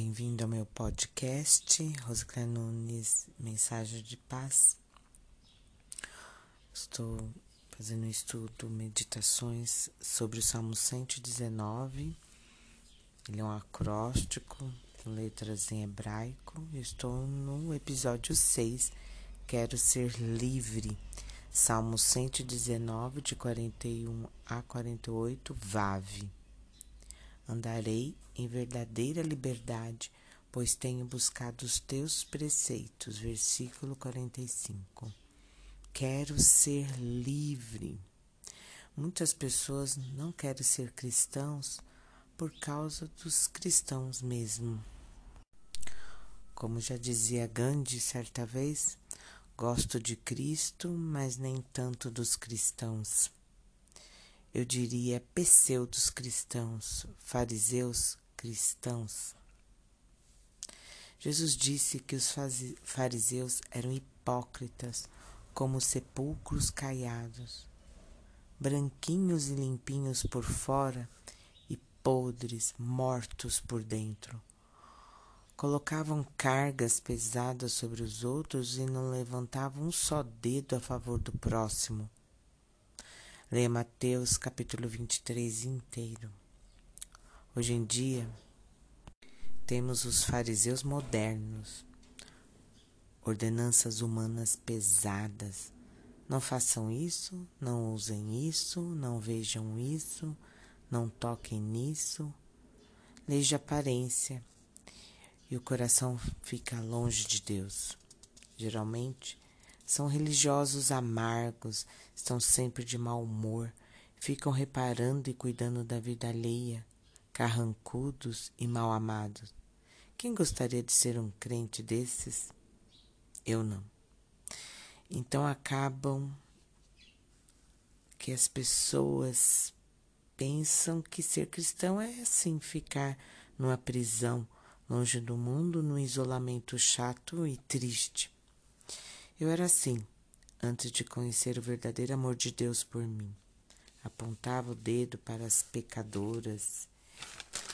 Bem-vindo ao meu podcast, Rosiclé Nunes, Mensagem de Paz. Estou fazendo um estudo, meditações sobre o Salmo 119. Ele é um acróstico, com letras em hebraico. Estou no episódio 6, Quero Ser Livre. Salmo 119, de 41 a 48, Vave. Andarei em verdadeira liberdade, pois tenho buscado os teus preceitos. Versículo 45. Quero ser livre. Muitas pessoas não querem ser cristãos por causa dos cristãos mesmo. Como já dizia Gandhi certa vez, gosto de Cristo, mas nem tanto dos cristãos eu diria pseudos cristãos, fariseus cristãos. Jesus disse que os fariseus eram hipócritas, como sepulcros caiados, branquinhos e limpinhos por fora e podres, mortos por dentro. Colocavam cargas pesadas sobre os outros e não levantavam um só dedo a favor do próximo Leia Mateus capítulo 23 inteiro. Hoje em dia, temos os fariseus modernos, ordenanças humanas pesadas. Não façam isso, não usem isso, não vejam isso, não toquem nisso. Leis de aparência e o coração fica longe de Deus. Geralmente, são religiosos amargos, estão sempre de mau humor, ficam reparando e cuidando da vida alheia, carrancudos e mal amados. Quem gostaria de ser um crente desses? Eu não. Então acabam que as pessoas pensam que ser cristão é assim ficar numa prisão, longe do mundo, num isolamento chato e triste. Eu era assim, antes de conhecer o verdadeiro amor de Deus por mim. Apontava o dedo para as pecadoras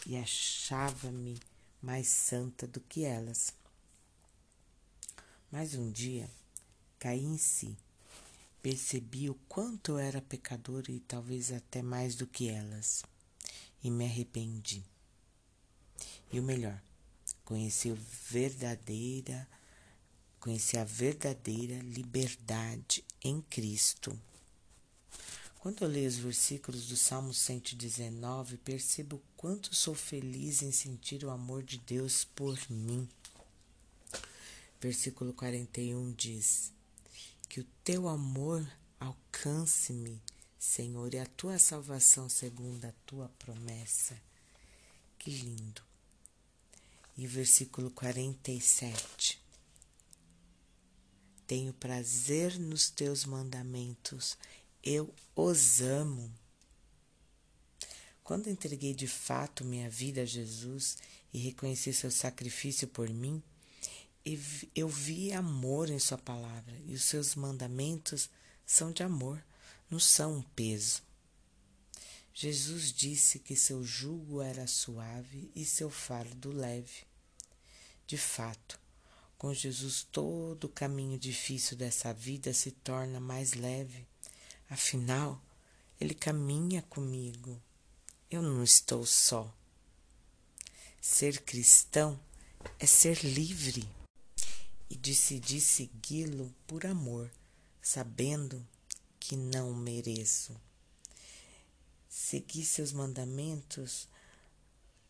e achava-me mais santa do que elas. Mas um dia caí em si. Percebi o quanto eu era pecadora e talvez até mais do que elas. E me arrependi. E o melhor, conheci o verdadeira conhecer a verdadeira liberdade em Cristo. Quando eu leio os versículos do Salmo 119, percebo quanto sou feliz em sentir o amor de Deus por mim. Versículo 41 diz: Que o teu amor alcance-me, Senhor, e a tua salvação segundo a tua promessa. Que lindo. E versículo 47. Tenho prazer nos teus mandamentos, eu os amo. Quando entreguei de fato minha vida a Jesus e reconheci seu sacrifício por mim, eu vi amor em Sua palavra e os seus mandamentos são de amor, não são um peso. Jesus disse que seu jugo era suave e seu fardo leve. De fato, com Jesus, todo o caminho difícil dessa vida se torna mais leve. Afinal, Ele caminha comigo. Eu não estou só. Ser cristão é ser livre e decidir segui-lo por amor, sabendo que não mereço. Seguir seus mandamentos,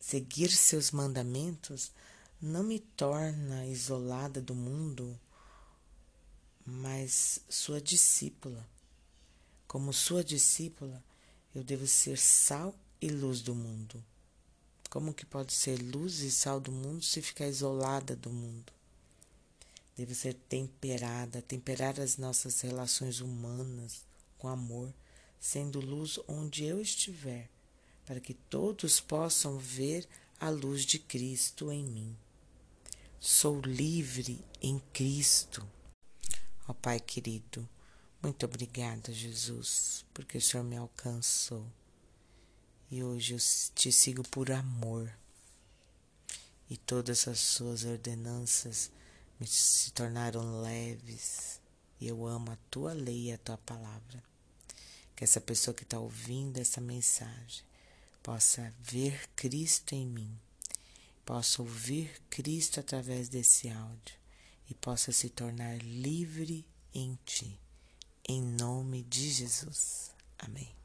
seguir seus mandamentos não me torna isolada do mundo, mas sua discípula. Como sua discípula, eu devo ser sal e luz do mundo. Como que pode ser luz e sal do mundo se ficar isolada do mundo? Devo ser temperada, temperar as nossas relações humanas com amor, sendo luz onde eu estiver, para que todos possam ver a luz de Cristo em mim. Sou livre em Cristo. Ó oh, Pai querido, muito obrigada, Jesus, porque o Senhor me alcançou. E hoje eu te sigo por amor. e todas as suas ordenanças me se tornaram leves. E eu amo a tua lei e a tua palavra. Que essa pessoa que está ouvindo essa mensagem possa ver Cristo em mim, possa ouvir Cristo através desse áudio e possa se tornar livre em ti. Em nome de Jesus. Amém.